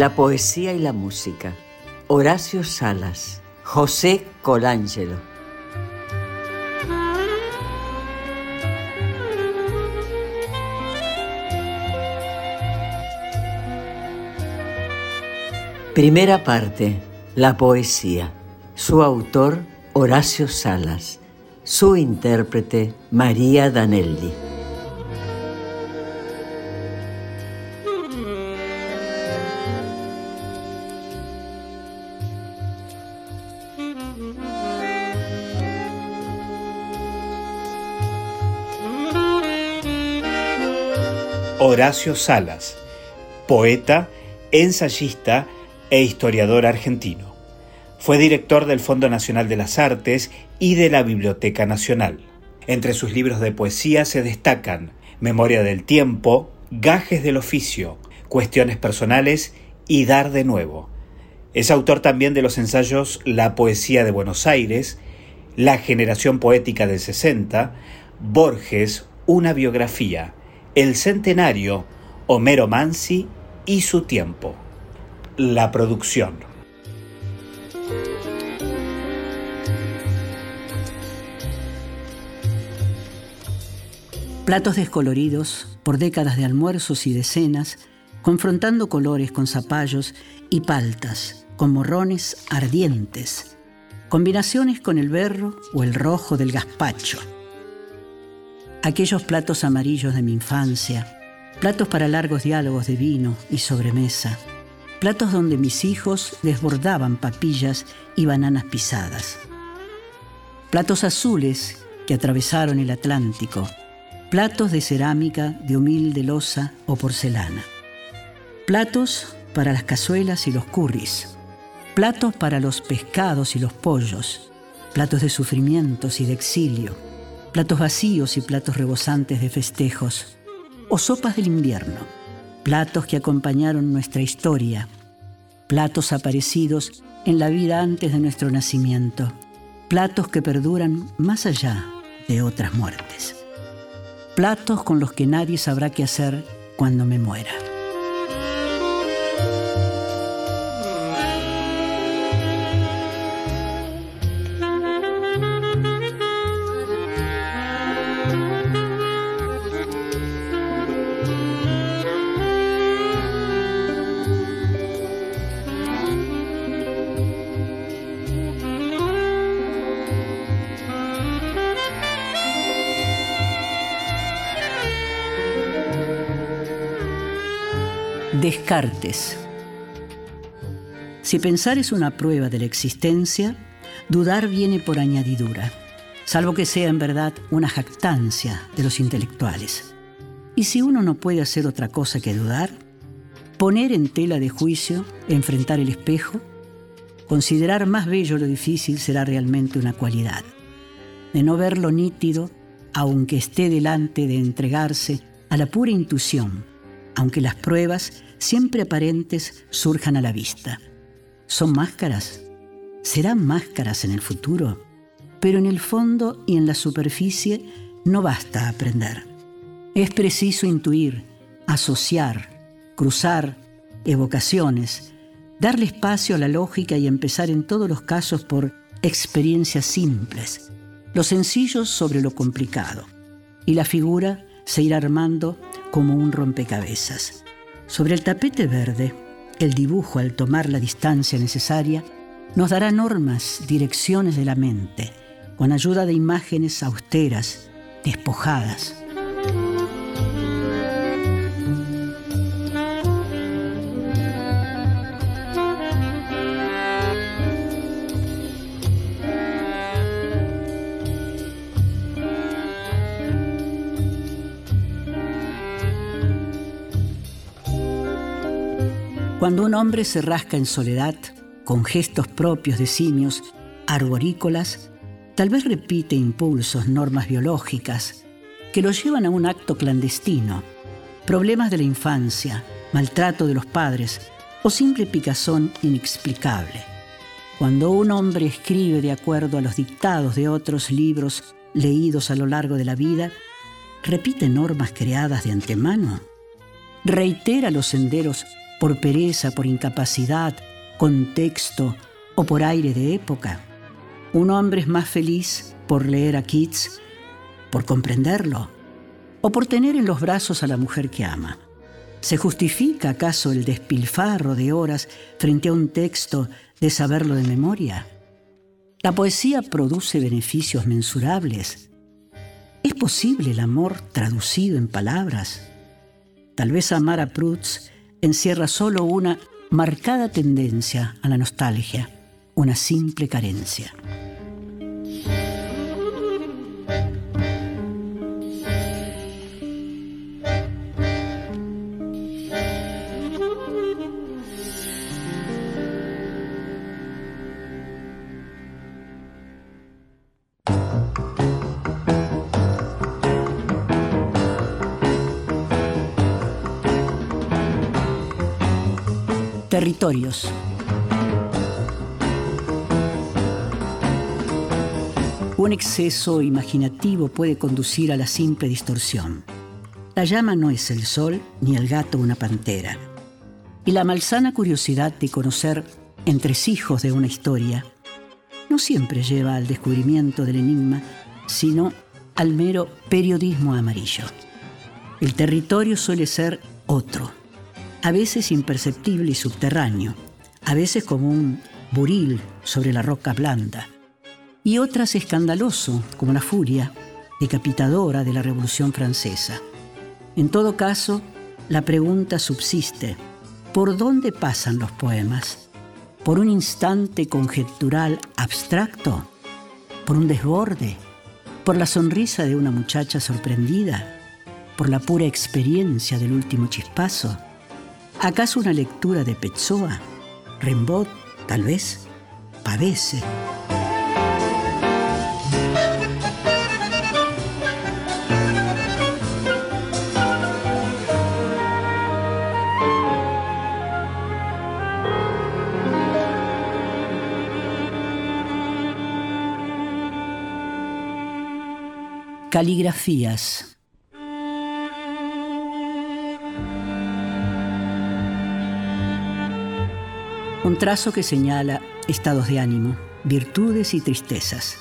La poesía y la música. Horacio Salas. José Colangelo. Primera parte. La poesía. Su autor, Horacio Salas. Su intérprete, María Danelli. Horacio Salas, poeta, ensayista e historiador argentino. Fue director del Fondo Nacional de las Artes y de la Biblioteca Nacional. Entre sus libros de poesía se destacan Memoria del Tiempo, Gajes del Oficio, Cuestiones Personales y Dar de Nuevo. Es autor también de los ensayos La Poesía de Buenos Aires, La Generación Poética del 60, Borges, una biografía, el Centenario, Homero Mansi y su tiempo. La producción. Platos descoloridos por décadas de almuerzos y de cenas, confrontando colores con zapallos y paltas, con morrones ardientes, combinaciones con el berro o el rojo del gazpacho aquellos platos amarillos de mi infancia, platos para largos diálogos de vino y sobremesa, platos donde mis hijos desbordaban papillas y bananas pisadas, platos azules que atravesaron el Atlántico, platos de cerámica de humilde losa o porcelana, platos para las cazuelas y los curris, platos para los pescados y los pollos, platos de sufrimientos y de exilio, platos vacíos y platos rebosantes de festejos, o sopas del invierno, platos que acompañaron nuestra historia, platos aparecidos en la vida antes de nuestro nacimiento, platos que perduran más allá de otras muertes, platos con los que nadie sabrá qué hacer cuando me muera. Si pensar es una prueba de la existencia, dudar viene por añadidura, salvo que sea en verdad una jactancia de los intelectuales. Y si uno no puede hacer otra cosa que dudar, poner en tela de juicio, enfrentar el espejo, considerar más bello lo difícil será realmente una cualidad. De no ver lo nítido, aunque esté delante de entregarse a la pura intuición, aunque las pruebas siempre aparentes surjan a la vista. ¿Son máscaras? ¿Serán máscaras en el futuro? Pero en el fondo y en la superficie no basta aprender. Es preciso intuir, asociar, cruzar evocaciones, darle espacio a la lógica y empezar en todos los casos por experiencias simples, lo sencillo sobre lo complicado, y la figura se irá armando como un rompecabezas. Sobre el tapete verde, el dibujo, al tomar la distancia necesaria, nos dará normas, direcciones de la mente, con ayuda de imágenes austeras, despojadas. Cuando un hombre se rasca en soledad, con gestos propios de simios arborícolas, tal vez repite impulsos, normas biológicas, que lo llevan a un acto clandestino, problemas de la infancia, maltrato de los padres o simple picazón inexplicable. Cuando un hombre escribe de acuerdo a los dictados de otros libros leídos a lo largo de la vida, repite normas creadas de antemano, reitera los senderos por pereza, por incapacidad, contexto o por aire de época. Un hombre es más feliz por leer a Keats, por comprenderlo, o por tener en los brazos a la mujer que ama. ¿Se justifica acaso el despilfarro de horas frente a un texto de saberlo de memoria? La poesía produce beneficios mensurables. ¿Es posible el amor traducido en palabras? Tal vez amar a Proust encierra solo una marcada tendencia a la nostalgia, una simple carencia. Territorios. Un exceso imaginativo puede conducir a la simple distorsión. La llama no es el sol ni el gato una pantera. Y la malsana curiosidad de conocer entresijos de una historia no siempre lleva al descubrimiento del enigma, sino al mero periodismo amarillo. El territorio suele ser otro a veces imperceptible y subterráneo, a veces como un buril sobre la roca blanda, y otras escandaloso, como la furia decapitadora de la Revolución Francesa. En todo caso, la pregunta subsiste, ¿por dónde pasan los poemas? ¿Por un instante conjetural abstracto? ¿Por un desborde? ¿Por la sonrisa de una muchacha sorprendida? ¿Por la pura experiencia del último chispazo? ¿Acaso una lectura de Petsoa? Rimbaud, tal vez, padece. Caligrafías. Un trazo que señala estados de ánimo, virtudes y tristezas.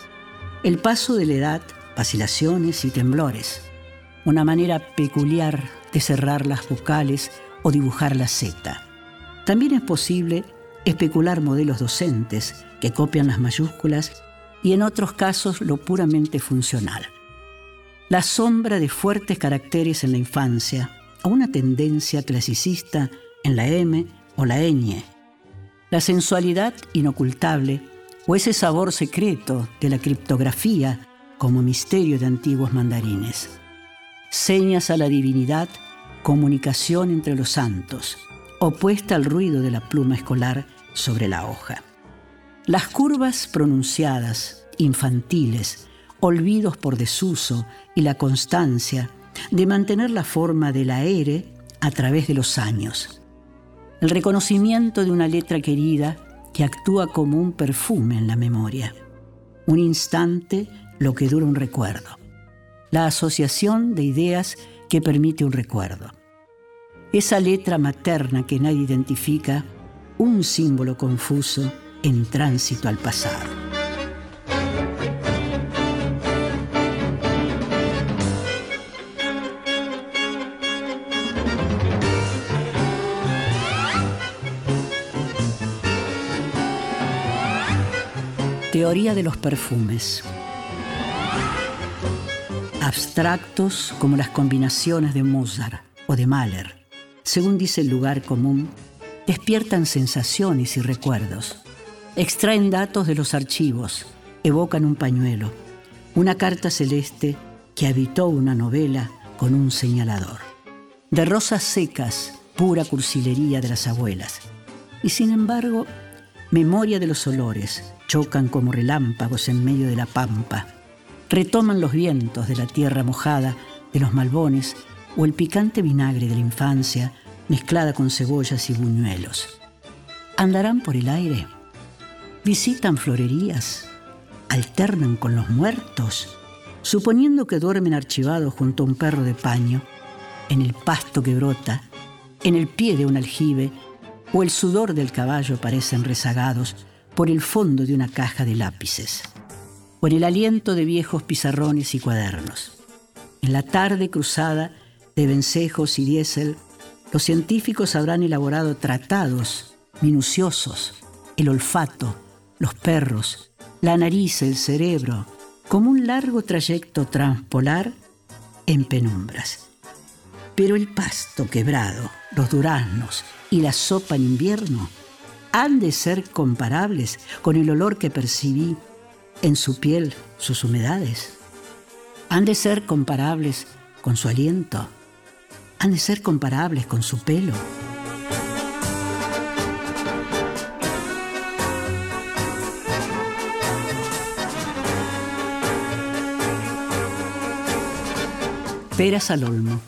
El paso de la edad, vacilaciones y temblores. Una manera peculiar de cerrar las vocales o dibujar la Z. También es posible especular modelos docentes que copian las mayúsculas y en otros casos lo puramente funcional. La sombra de fuertes caracteres en la infancia o una tendencia clasicista en la M o la ñ la sensualidad inocultable o ese sabor secreto de la criptografía como misterio de antiguos mandarines. Señas a la divinidad, comunicación entre los santos, opuesta al ruido de la pluma escolar sobre la hoja. Las curvas pronunciadas, infantiles, olvidos por desuso y la constancia de mantener la forma de la ere a través de los años el reconocimiento de una letra querida que actúa como un perfume en la memoria. Un instante, lo que dura un recuerdo. La asociación de ideas que permite un recuerdo. Esa letra materna que nadie identifica un símbolo confuso en tránsito al pasado. Teoría de los perfumes. Abstractos como las combinaciones de Mozart o de Mahler, según dice el lugar común, despiertan sensaciones y recuerdos. Extraen datos de los archivos, evocan un pañuelo, una carta celeste que habitó una novela con un señalador. De rosas secas, pura cursilería de las abuelas. Y sin embargo, memoria de los olores, chocan como relámpagos en medio de la pampa, retoman los vientos de la tierra mojada, de los malbones o el picante vinagre de la infancia mezclada con cebollas y buñuelos. ¿Andarán por el aire? ¿Visitan florerías? ¿Alternan con los muertos? Suponiendo que duermen archivados junto a un perro de paño, en el pasto que brota, en el pie de un aljibe, o el sudor del caballo parecen rezagados por el fondo de una caja de lápices, o en el aliento de viejos pizarrones y cuadernos. En la tarde cruzada de vencejos y diésel, los científicos habrán elaborado tratados minuciosos, el olfato, los perros, la nariz, el cerebro, como un largo trayecto transpolar en penumbras. Pero el pasto quebrado, los duraznos y la sopa en invierno han de ser comparables con el olor que percibí en su piel, sus humedades. Han de ser comparables con su aliento. Han de ser comparables con su pelo. Peras al olmo.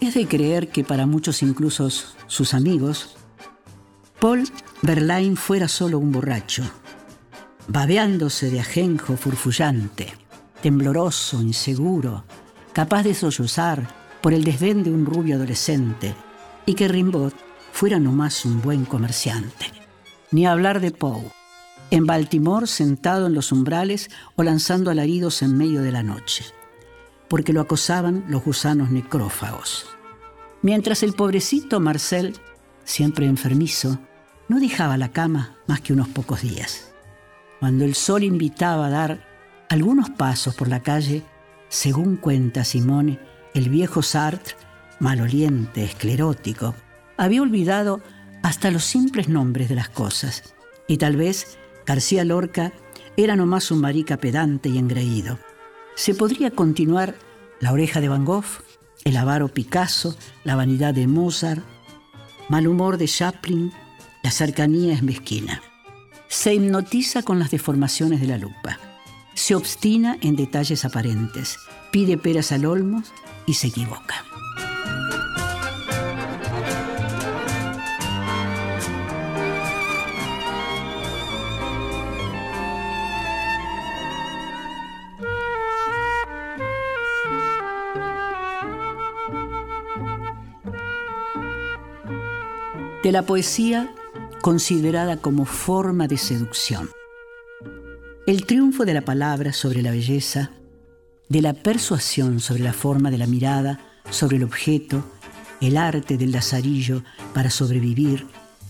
Es de creer que para muchos, incluso sus amigos, Paul Verlaine fuera solo un borracho, babeándose de ajenjo furfullante, tembloroso, inseguro, capaz de sollozar por el desdén de un rubio adolescente, y que Rimbaud fuera nomás un buen comerciante. Ni hablar de Poe, en Baltimore sentado en los umbrales o lanzando alaridos en medio de la noche, porque lo acosaban los gusanos necrófagos. Mientras el pobrecito Marcel, siempre enfermizo, no dejaba la cama más que unos pocos días. Cuando el sol invitaba a dar algunos pasos por la calle, según cuenta Simone, el viejo Sartre, maloliente, esclerótico, había olvidado hasta los simples nombres de las cosas, y tal vez García Lorca era nomás un marica pedante y engreído. Se podría continuar la oreja de Van Gogh, el avaro Picasso, la vanidad de Mozart, mal humor de Chaplin, la cercanía es mezquina. Se hipnotiza con las deformaciones de la lupa. Se obstina en detalles aparentes. Pide peras al olmo y se equivoca. De la poesía considerada como forma de seducción. El triunfo de la palabra sobre la belleza, de la persuasión sobre la forma de la mirada, sobre el objeto, el arte del lazarillo para sobrevivir,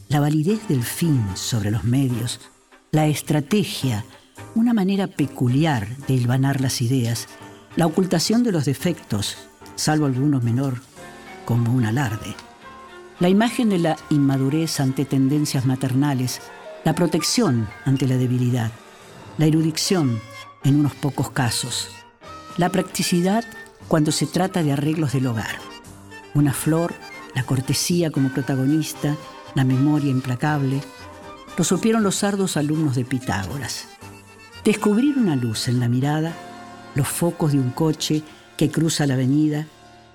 la validez del fin sobre los medios, la estrategia, una manera peculiar de hilvanar las ideas, la ocultación de los defectos, salvo algunos menor, como un alarde la imagen de la inmadurez ante tendencias maternales, la protección ante la debilidad, la erudición en unos pocos casos, la practicidad cuando se trata de arreglos del hogar, una flor, la cortesía como protagonista, la memoria implacable, lo supieron los sardos alumnos de Pitágoras. Descubrir una luz en la mirada, los focos de un coche que cruza la avenida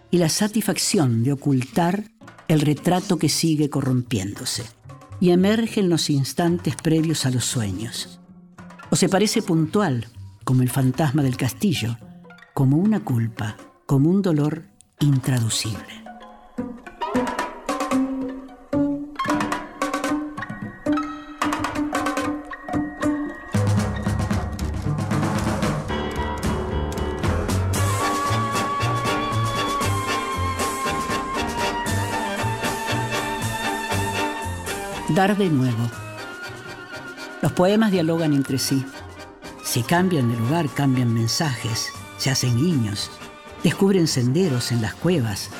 y la satisfacción de ocultar el retrato que sigue corrompiéndose y emerge en los instantes previos a los sueños. O se parece puntual, como el fantasma del castillo, como una culpa, como un dolor intraducible. Dar de nuevo. Los poemas dialogan entre sí. Si cambian de lugar, cambian mensajes, se hacen guiños, descubren senderos en las cuevas,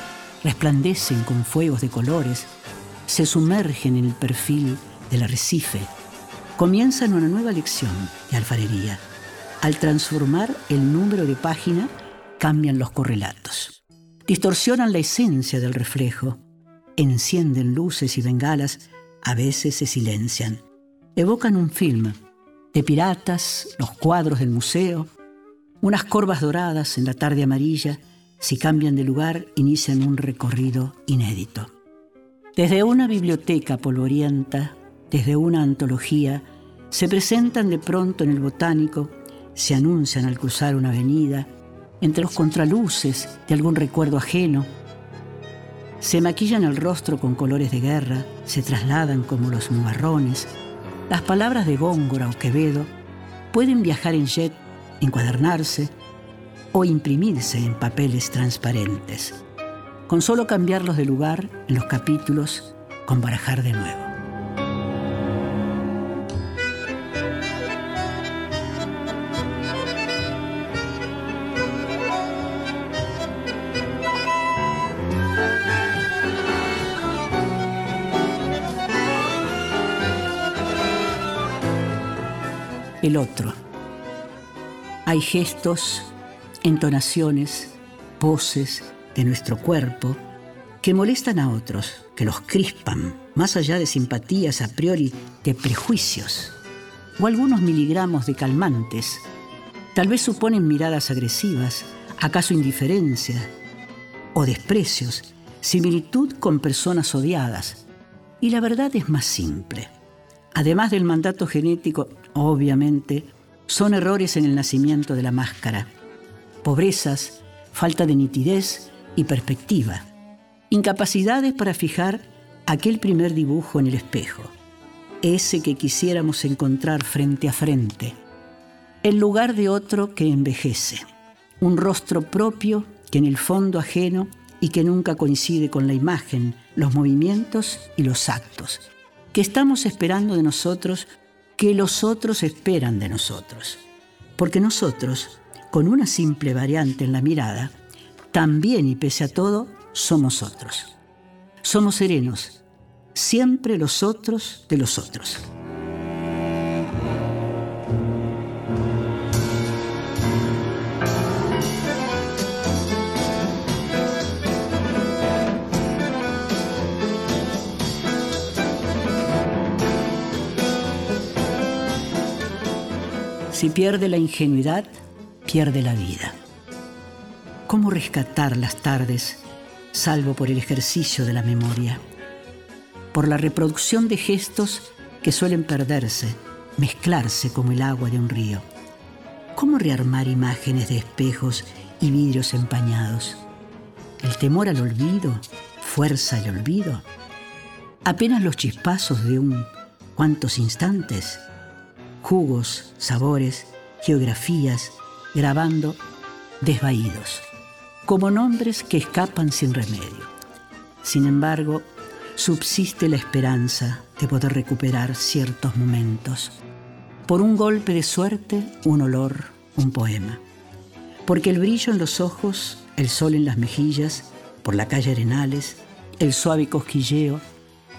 resplandecen con fuegos de colores, se sumergen en el perfil del arrecife, comienzan una nueva lección de alfarería. Al transformar el número de página, cambian los correlatos. Distorsionan la esencia del reflejo, encienden luces y bengalas, a veces se silencian. Evocan un film de piratas, los cuadros del museo, unas corvas doradas en la tarde amarilla, si cambian de lugar, inician un recorrido inédito. Desde una biblioteca polvorienta, desde una antología, se presentan de pronto en el botánico, se anuncian al cruzar una avenida, entre los contraluces de algún recuerdo ajeno, se maquillan el rostro con colores de guerra, se trasladan como los nubarrones. Las palabras de Góngora o Quevedo pueden viajar en jet, encuadernarse o imprimirse en papeles transparentes. Con solo cambiarlos de lugar en los capítulos, con barajar de nuevo. El otro. Hay gestos, entonaciones, voces de nuestro cuerpo que molestan a otros, que los crispan, más allá de simpatías a priori, de prejuicios, o algunos miligramos de calmantes. Tal vez suponen miradas agresivas, acaso indiferencia o desprecios, similitud con personas odiadas. Y la verdad es más simple. Además del mandato genético, obviamente, son errores en el nacimiento de la máscara, pobrezas, falta de nitidez y perspectiva, incapacidades para fijar aquel primer dibujo en el espejo, ese que quisiéramos encontrar frente a frente, en lugar de otro que envejece, un rostro propio que en el fondo ajeno y que nunca coincide con la imagen, los movimientos y los actos. Que estamos esperando de nosotros que los otros esperan de nosotros. Porque nosotros, con una simple variante en la mirada, también y pese a todo, somos otros. Somos serenos, siempre los otros de los otros. Si pierde la ingenuidad, pierde la vida. ¿Cómo rescatar las tardes, salvo por el ejercicio de la memoria? Por la reproducción de gestos que suelen perderse, mezclarse como el agua de un río. ¿Cómo rearmar imágenes de espejos y vidrios empañados? El temor al olvido, fuerza el olvido. Apenas los chispazos de un cuantos instantes jugos, sabores, geografías, grabando desvaídos, como nombres que escapan sin remedio. Sin embargo, subsiste la esperanza de poder recuperar ciertos momentos. Por un golpe de suerte, un olor, un poema. Porque el brillo en los ojos, el sol en las mejillas, por la calle Arenales, el suave cosquilleo,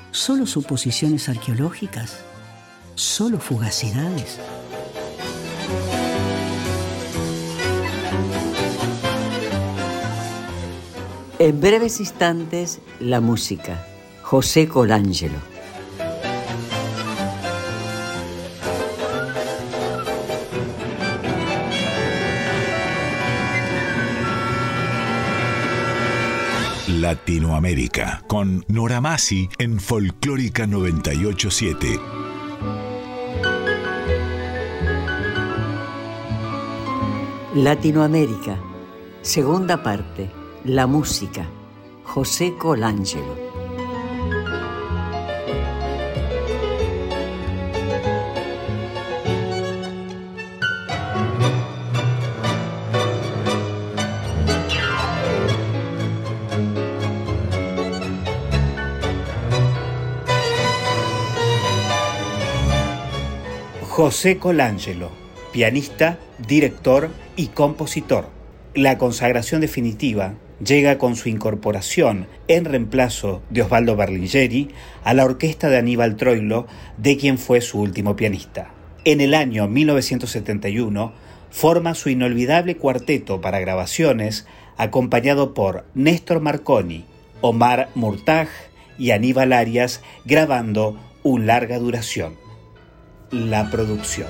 solo suposiciones arqueológicas solo fugacidades. En breves instantes, la música. José Colangelo. Latinoamérica con Nora Masi en Folclórica 987. Latinoamérica, segunda parte, la música, José Colangelo. José Colangelo, pianista, director y compositor. La consagración definitiva llega con su incorporación en reemplazo de Osvaldo Berlingeri a la orquesta de Aníbal Troilo, de quien fue su último pianista. En el año 1971 forma su inolvidable cuarteto para grabaciones, acompañado por Néstor Marconi, Omar Murtaj y Aníbal Arias, grabando un larga duración. La producción.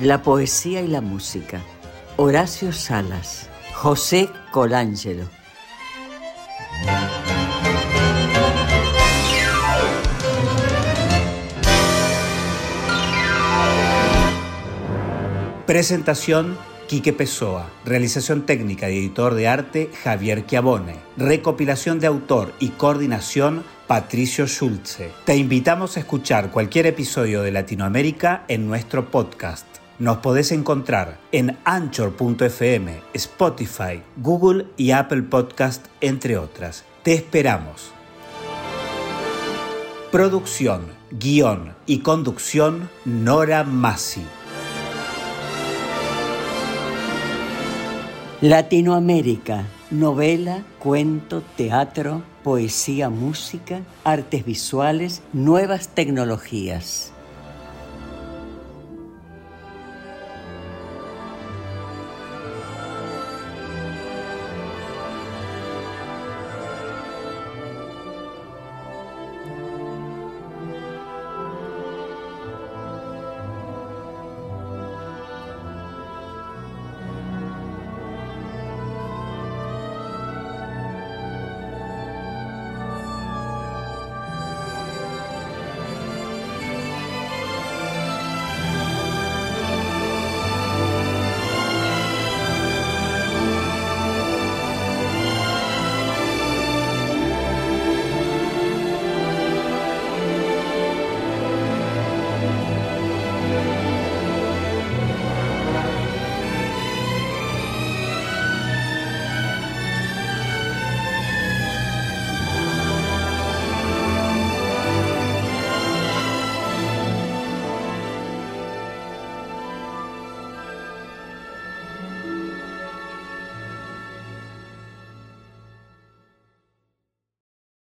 La poesía y la música. Horacio Salas. José Colangelo. Presentación Quique Pessoa. Realización técnica y editor de arte Javier Chiavone. Recopilación de autor y coordinación Patricio Schulze. Te invitamos a escuchar cualquier episodio de Latinoamérica en nuestro podcast. Nos podés encontrar en anchor.fm, Spotify, Google y Apple Podcast, entre otras. Te esperamos. Producción, guion y conducción Nora Massi. Latinoamérica, novela, cuento, teatro, poesía, música, artes visuales, nuevas tecnologías.